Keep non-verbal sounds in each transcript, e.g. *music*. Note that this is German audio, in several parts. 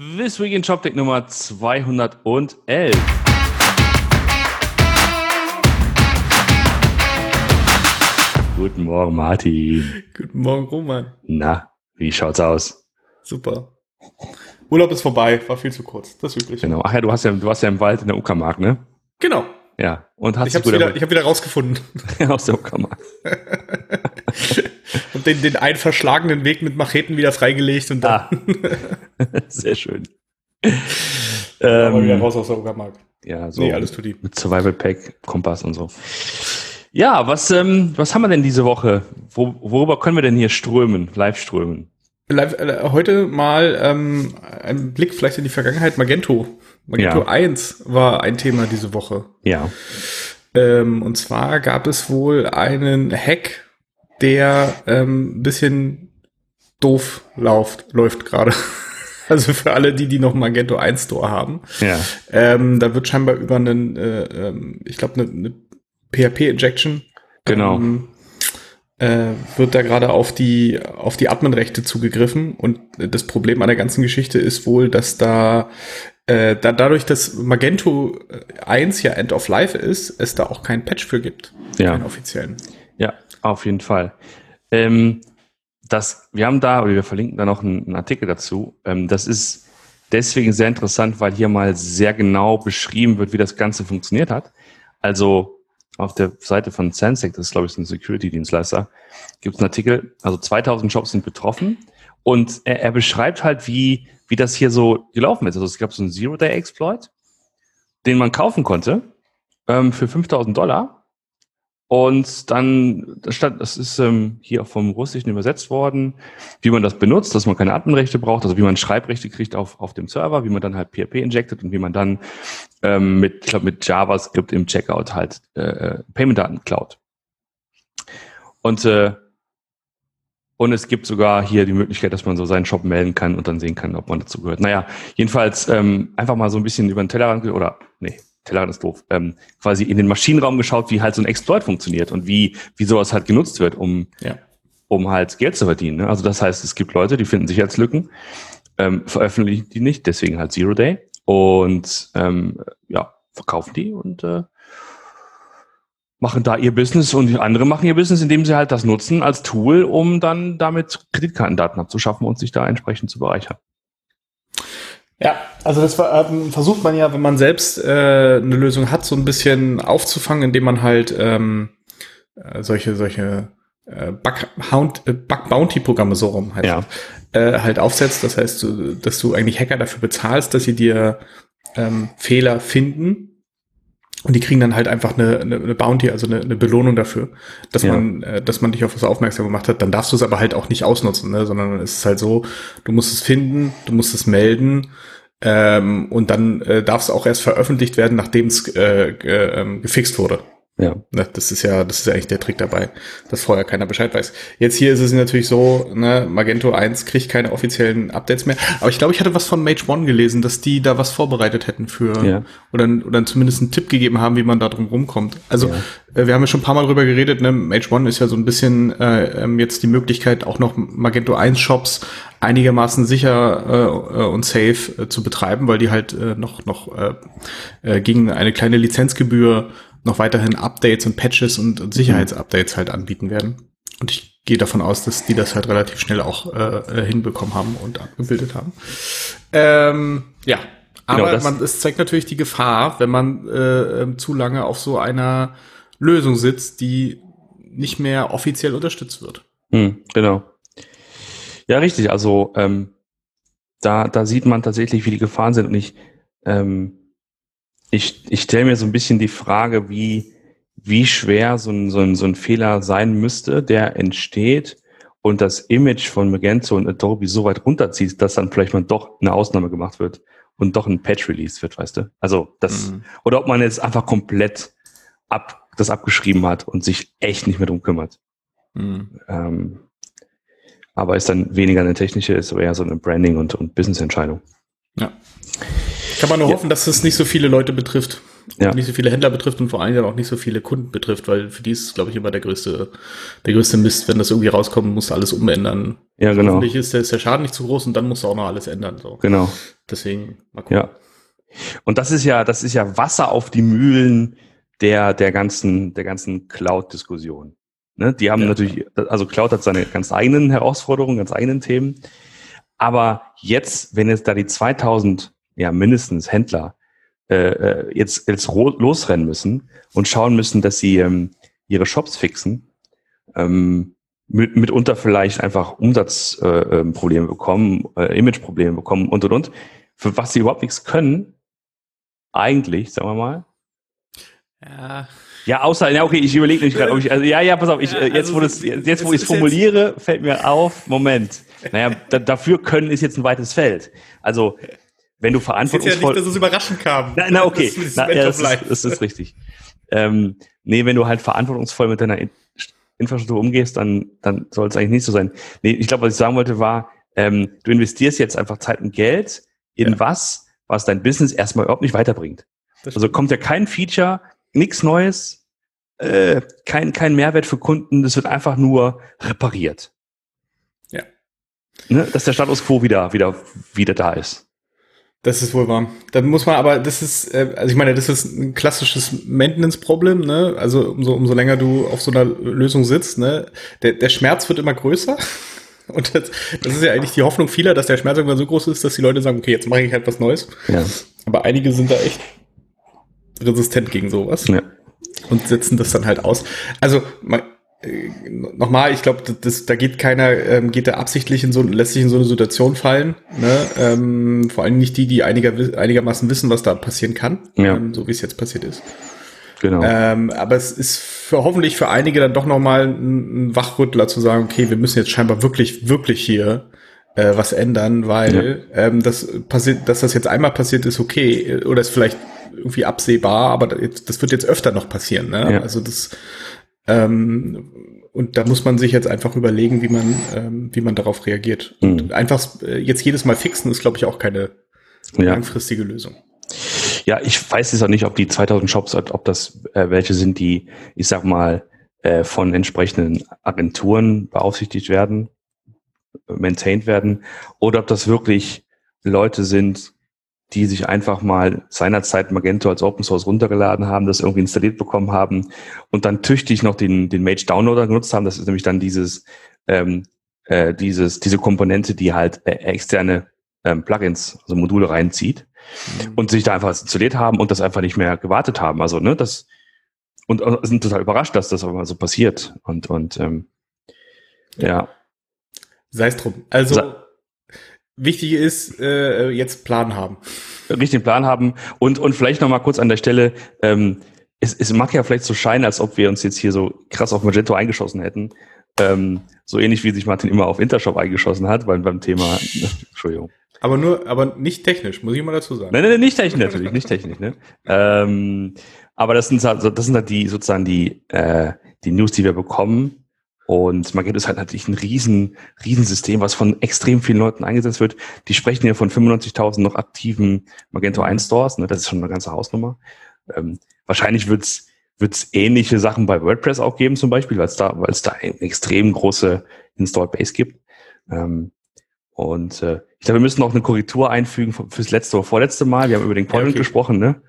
This Week in ShopTech Nummer 211. Guten Morgen, Martin. Guten Morgen, Roman. Na, wie schaut's aus? Super. Urlaub ist vorbei, war viel zu kurz. Das übliche. Genau. Ach ja, du hast ja, du warst ja im Wald in der Uckermark, ne? Genau. Ja. Und hast Ich habe wieder, ich hab wieder rausgefunden. aus der Uckermark. Und den, den einen verschlagenen Weg mit Macheten wieder freigelegt und dann Ah. *laughs* Sehr schön. *laughs* waren wir wieder Ähm, raus aus der Uckermark. ja, so Nee, alles tutti. mit Survival Pack, Kompass und so. Ja, was, ähm, was haben wir denn diese Woche? Wo, worüber können wir denn hier strömen, live strömen? Live, äh, heute mal ähm, ein Blick vielleicht in die Vergangenheit. Magento. Magento Ja. 1 war ein Thema diese Woche. Ja. Ähm, und zwar gab es wohl einen Hack, der ähm, ein bisschen doof läuft, läuft gerade. *laughs* Also für alle, die, die noch Magento 1 Store haben. Ja. Ähm, da wird scheinbar über einen, äh, ähm, ich glaube, eine, eine PHP-Injection Genau. ähm, äh, wird da gerade auf die, auf die Admin-Rechte zugegriffen. Und das Problem an der ganzen Geschichte ist wohl, dass da, äh, da dadurch, dass Magento 1 ja End of Life ist, es da auch keinen Patch für gibt. Ja. Keinen offiziellen. Ja, auf jeden Fall. Ähm, das, wir haben da, wir verlinken da noch einen, einen Artikel dazu. Ähm, das ist deswegen sehr interessant, weil hier mal sehr genau beschrieben wird, wie das Ganze funktioniert hat. Also auf der Seite von Sensec, das ist glaube ich ein Security-Dienstleister, gibt es einen Artikel, also 2000 Shops sind betroffen und er, er beschreibt halt, wie, wie das hier so gelaufen ist. Also es gab so einen Zero-Day-Exploit, den man kaufen konnte ähm, für 5000 Dollar. Und dann, das, stand, das ist ähm, hier auch vom Russischen übersetzt worden, wie man das benutzt, dass man keine Adminrechte braucht, also wie man Schreibrechte kriegt auf, auf dem Server, wie man dann halt PHP injectet und wie man dann ähm, mit, ich glaub, mit JavaScript im Checkout halt äh, äh, Payment-Daten klaut. Und, äh, und es gibt sogar hier die Möglichkeit, dass man so seinen Shop melden kann und dann sehen kann, ob man dazu gehört. Naja, jedenfalls ähm, einfach mal so ein bisschen über den Tellerrand, oder nee, Tellerrand ist doof, ähm, quasi in den Maschinenraum geschaut, wie halt so ein Exploit funktioniert und wie, wie sowas halt genutzt wird, um, Ja. um halt Geld zu verdienen. Ne? Also das heißt, es gibt Leute, die finden Sicherheitslücken, ähm, veröffentlichen die nicht, deswegen halt Zero Day und ähm, ja, verkaufen die und äh, machen da ihr Business und andere machen ihr Business, indem sie halt das nutzen als Tool, um dann damit Kreditkartendaten abzuschaffen und sich da entsprechend zu bereichern. Ja, also das war, ähm, versucht man ja, wenn man selbst äh, eine Lösung hat, so ein bisschen aufzufangen, indem man halt ähm, äh, solche, solche äh, Bug, Hound, äh, Bug Bounty Programme so rum heißt Ja. äh, halt aufsetzt. Das heißt, du, dass du eigentlich Hacker dafür bezahlst, dass sie dir ähm, Fehler finden. Und die kriegen dann halt einfach eine, eine, eine Bounty, also eine, eine Belohnung dafür, dass Ja. man, äh, dass man dich auf was aufmerksam gemacht hat. Dann darfst du es aber halt auch nicht ausnutzen, ne? sondern es ist halt so, du musst es finden, du musst es melden ähm, und dann äh, darf es auch erst veröffentlicht werden, nachdem es äh, ähm, gefixt wurde. Ja. Ne, das ist ja, das ist ja eigentlich der Trick dabei, dass vorher keiner Bescheid weiß. Jetzt hier ist es natürlich so, ne, Magento 1 kriegt keine offiziellen Updates mehr. Aber ich glaube, ich hatte was von Mage One gelesen, dass die da was vorbereitet hätten für Ja. oder, oder zumindest einen Tipp gegeben haben, wie man da drum rumkommt. Also Ja. äh, wir haben ja schon ein paar Mal drüber geredet, ne? Mage One ist ja so ein bisschen äh, ähm, jetzt die Möglichkeit, auch noch Magento 1 Shops einigermaßen sicher äh, äh, und safe äh, zu betreiben, weil die halt äh, noch, noch äh, äh, gegen eine kleine Lizenzgebühr noch weiterhin Updates und Patches und, und Sicherheitsupdates halt anbieten werden. Und ich gehe davon aus, dass die das halt relativ schnell auch äh, äh, hinbekommen haben und abgebildet haben. Ähm, ja, Genau, aber das- man, es zeigt natürlich die Gefahr, wenn man äh, ähm, zu lange auf so einer Lösung sitzt, die nicht mehr offiziell unterstützt wird. Hm, genau. Ja, richtig. Also ähm, da, da sieht man tatsächlich, wie die Gefahren sind. Und ich, ähm, ich, ich stelle mir so ein bisschen die Frage, wie, wie schwer so ein, so, ein, so ein Fehler sein müsste, der entsteht und das Image von Magento und Adobe so weit runterzieht, dass dann vielleicht mal doch eine Ausnahme gemacht wird und doch ein Patch released wird, weißt du? Also das, Mhm. oder ob man jetzt einfach komplett ab, das abgeschrieben hat und sich echt nicht mehr drum kümmert. Mhm. Ähm, aber ist dann weniger eine technische, ist aber eher so eine Branding- und, und Business-Entscheidung. Ja. Kann man nur Ja. hoffen, dass es nicht so viele Leute betrifft. ja. nicht so viele Händler betrifft und vor allem auch nicht so viele Kunden betrifft, weil für die ist, glaube ich, immer der größte, der größte Mist, wenn das irgendwie rauskommt, musst du alles umändern. Ja, genau. Hoffentlich ist der, ist der Schaden nicht zu groß und dann musst du auch noch alles ändern. So. Genau. Deswegen, mal gucken. Ja. Und das ist ja, das ist ja Wasser auf die Mühlen der, der ganzen, der ganzen Cloud-Diskussion. Ne? Die haben ja. natürlich, also Cloud hat seine ganz eigenen Herausforderungen, ganz eigenen Themen. Aber jetzt, wenn jetzt da die 2000, ja mindestens Händler äh, äh jetzt, jetzt losrennen müssen und schauen müssen, dass sie ähm, ihre Shops fixen, ähm, mit, mitunter vielleicht einfach Umsatzprobleme äh, bekommen, äh, Imageprobleme bekommen und und und, für was sie überhaupt nichts können, eigentlich, sagen wir mal. Ja. Ja, außer, ja, okay, ich überlege nicht gerade, ob ich, also, ja, ja, pass auf, ich, ja, äh, jetzt, also, wo das, jetzt, wo ich es formuliere, jetzt fällt mir auf, Moment. Naja, da, dafür können ist jetzt ein weites Feld. Also, wenn du verantwortungsvoll. Das ist ja nicht, dass es überraschend kam. Na, na *laughs* okay, das, na, ja, das, ist, das ist richtig. Ähm, nee, wenn du halt verantwortungsvoll mit deiner Infrastruktur umgehst, dann, dann soll es eigentlich nicht so sein. Nee, ich glaube, was ich sagen wollte war, ähm, du investierst jetzt einfach Zeit und Geld in ja. was, was dein Business erstmal überhaupt nicht weiterbringt. Also kommt ja kein Feature, nichts Neues, äh, kein, kein Mehrwert für Kunden, das wird einfach nur repariert. Ja. Ne, dass der Status quo wieder, wieder, wieder da ist. Das ist wohl wahr. Dann muss man aber, das ist, äh, also ich meine, das ist ein klassisches Maintenance-Problem, ne? Also umso, umso länger du auf so einer Lösung sitzt, ne? Der, der Schmerz wird immer größer. *laughs* Und das, das ist ja eigentlich die Hoffnung vieler, dass der Schmerz irgendwann so groß ist, dass die Leute sagen, okay, jetzt mache ich halt was Neues. Ja. Aber einige sind da echt resistent gegen sowas. Ja. Und setzen das dann halt aus. Also, man, nochmal, ich glaube, das, da geht keiner, ähm, geht da absichtlich in so, lässt sich in so eine Situation fallen. Ne? Ähm, vor allem nicht die, die einiger, einigermaßen wissen, was da passieren kann, ja. ähm, so wie es jetzt passiert ist. Genau. Ähm, aber es ist für hoffentlich für einige dann doch nochmal ein, ein Wachrüttler zu sagen, okay, wir müssen jetzt scheinbar wirklich, wirklich hier äh, was ändern, weil ja. ähm, das passiert, dass das jetzt einmal passiert ist, okay, oder ist vielleicht irgendwie absehbar, aber das wird jetzt öfter noch passieren. Ne? Ja. Also das ähm, und da muss man sich jetzt einfach überlegen, wie man, ähm, wie man darauf reagiert. Mhm. Und einfach äh, jetzt jedes Mal fixen ist, glaube ich, auch keine ja. langfristige Lösung. Ja, ich weiß jetzt auch nicht, ob die 2000 Shops, ob das äh, welche sind, die, ich sag mal, äh, von entsprechenden Agenturen beaufsichtigt werden, maintained werden, oder ob das wirklich Leute sind, die sich einfach mal seinerzeit Magento als Open Source runtergeladen haben, das irgendwie installiert bekommen haben und dann tüchtig noch den, den Mage Downloader genutzt haben. Das ist nämlich dann dieses, ähm, äh, dieses, diese Komponente, die halt äh, externe ähm, Plugins, also Module reinzieht mhm. und sich da einfach installiert haben und das einfach nicht mehr gewartet haben. Also, ne, das, und, und sind total überrascht, dass das aber so passiert. Und, und ähm, ja. Sei es drum. Also, Sa Wichtig ist, äh, jetzt Plan haben. Richtig Plan haben und, und vielleicht noch mal kurz an der Stelle, ähm, es, es mag ja vielleicht so scheinen, als ob wir uns jetzt hier so krass auf Magento eingeschossen hätten. Ähm, so ähnlich wie sich Martin immer auf Intershop eingeschossen hat, weil beim Thema, *laughs* Entschuldigung. Aber nur, aber nicht technisch, muss ich mal dazu sagen. Nein, nein, nicht technisch natürlich, nicht technisch, ne? *laughs* ähm, aber das sind halt, das sind halt die, sozusagen die, äh, die News, die wir bekommen. Und Magento ist halt natürlich ein riesen, riesen System, was von extrem vielen Leuten eingesetzt wird. Die sprechen ja von 95.000 noch aktiven Magento 1 Stores. Ne? Das ist schon eine ganze Hausnummer. Ähm, wahrscheinlich wird's wird's ähnliche Sachen bei WordPress auch geben zum Beispiel, weil es da, weil es da eine extrem große Install Base gibt. Ähm, und äh, ich glaube, wir müssen noch eine Korrektur einfügen fürs letzte oder vorletzte Mal. Wir haben über den Point ja, okay. gesprochen, ne?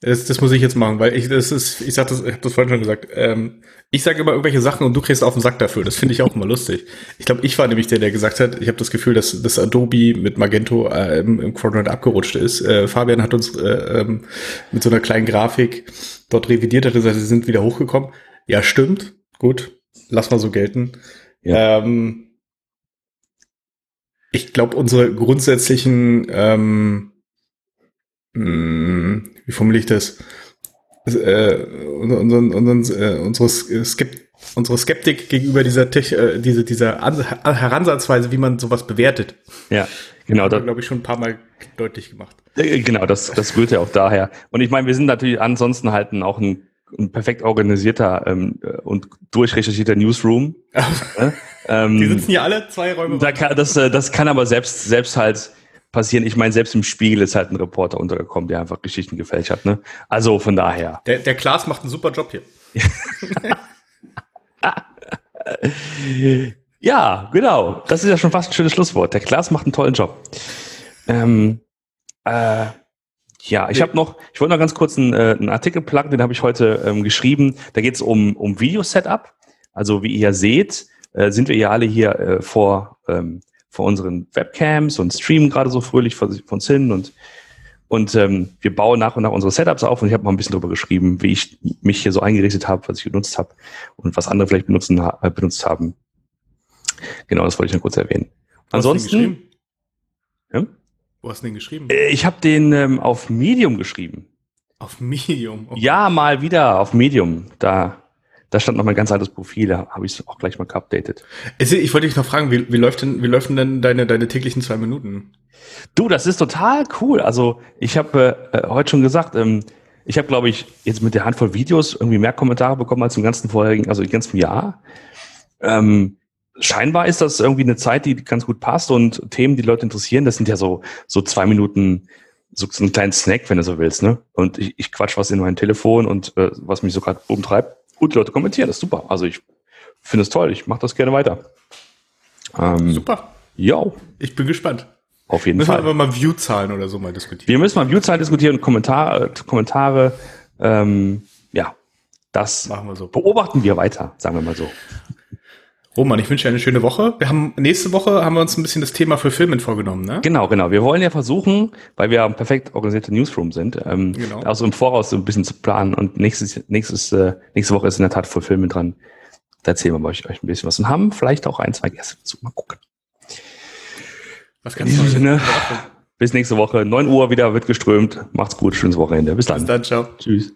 Das, das muss ich jetzt machen, weil ich das ist, ich sag das, ich habe das vorhin schon gesagt. Ähm, ich sage immer irgendwelche Sachen und du kriegst auf den Sack dafür. Das finde ich auch immer lustig. Ich glaube, ich war nämlich der, der gesagt hat, ich habe das Gefühl, dass, dass Adobe mit Magento äh, im, im Quadrant abgerutscht ist. Äh, Fabian hat uns äh, ähm, mit so einer kleinen Grafik dort revidiert, hat gesagt, sie sind wieder hochgekommen. Ja, stimmt. Gut, lass mal so gelten. Ja. Ähm, ich glaube, unsere grundsätzlichen ähm, hm, wie formuliere ich das? Äh, unseren, unseren, äh, unsere, Skept unsere Skeptik gegenüber dieser, Tech, äh, diese, dieser An Heransatzweise, wie man sowas bewertet. Ja, genau. Das glaube ich schon ein paar Mal deutlich gemacht. Äh, genau, das, das rührt ja auch daher. Und ich meine, wir sind natürlich ansonsten halt auch ein, ein perfekt organisierter ähm, und durchrecherchierter Newsroom. *laughs* ähm, Die sitzen hier alle zwei Räume. Da kann, das, äh, das kann aber selbst, selbst halt passieren. Ich meine, selbst im Spiegel ist halt ein Reporter untergekommen, der einfach Geschichten gefälscht hat. Ne? Also von daher. Der, der Klaas macht einen super Job hier. *laughs* ja, genau. Das ist ja schon fast ein schönes Schlusswort. Der Klaas macht einen tollen Job. Ähm, äh, ja, ich habe noch, ich wollte noch ganz kurz einen, äh, einen Artikel pluggen, den habe ich heute ähm, geschrieben. Da geht es um, um Video-Setup. Also wie ihr seht, äh, sind wir ja alle hier äh, vor, ähm, vor unseren Webcams und streamen gerade so fröhlich vor uns hin und und ähm, wir bauen nach und nach unsere Setups auf und ich habe mal ein bisschen darüber geschrieben, wie ich mich hier so eingerichtet habe, was ich benutzt habe und was andere vielleicht benutzen, äh, benutzt haben. Genau, das wollte ich noch kurz erwähnen. Ansonsten. Ja? Wo hast du den geschrieben? Äh, ich habe den ähm, auf Medium geschrieben. Auf Medium? Okay. Ja, mal wieder auf Medium. Da, da stand noch mein ganz altes Profil, da habe ich es auch gleich mal geupdatet. Ich wollte dich noch fragen, wie, wie, läuft denn, wie läuft denn deine, deine täglichen zwei Minuten? Du, das ist total cool. Also ich habe äh, heute schon gesagt, ähm, ich habe, glaube ich, jetzt mit der Handvoll Videos irgendwie mehr Kommentare bekommen als im ganzen vorherigen, also im ganzen Jahr. Ähm, scheinbar ist das irgendwie eine Zeit, die ganz gut passt und Themen, die Leute interessieren, das sind ja so, so zwei Minuten, so, so ein kleinen Snack, wenn du so willst, ne? Und ich, ich quatsch was in mein Telefon und äh, was mich so gerade umtreibt. Und die Leute kommentieren, das ist super. Also ich finde es toll, ich mache das gerne weiter. Ähm, super. Ja. Ich bin gespannt. Auf jeden müssen Fall. Müssen wir aber mal View-Zahlen oder so mal diskutieren. Wir müssen mal View-Zahlen diskutieren, Kommentare, Kommentare, ähm, ja, das wir so. beobachten wir weiter, sagen wir mal so. Roman, ich wünsche dir eine schöne Woche. Wir haben nächste Woche haben wir uns ein bisschen das Thema für Filmen vorgenommen, ne? Genau, genau. Wir wollen ja versuchen, weil wir ein perfekt organisierter Newsroom sind, ähm, Genau. auch so im Voraus so ein bisschen zu planen. Und nächstes, nächstes, äh, nächste Woche ist in der Tat für Filme dran. Da erzählen wir euch, euch ein bisschen was und haben vielleicht auch ein, zwei Gäste dazu. Mal gucken. Was In kannst diesem du Sinne, bis nächste Woche. 9 Uhr wieder wird geströmt. Macht's gut, schönes Wochenende. Bis dann. Bis dann, ciao. Tschüss.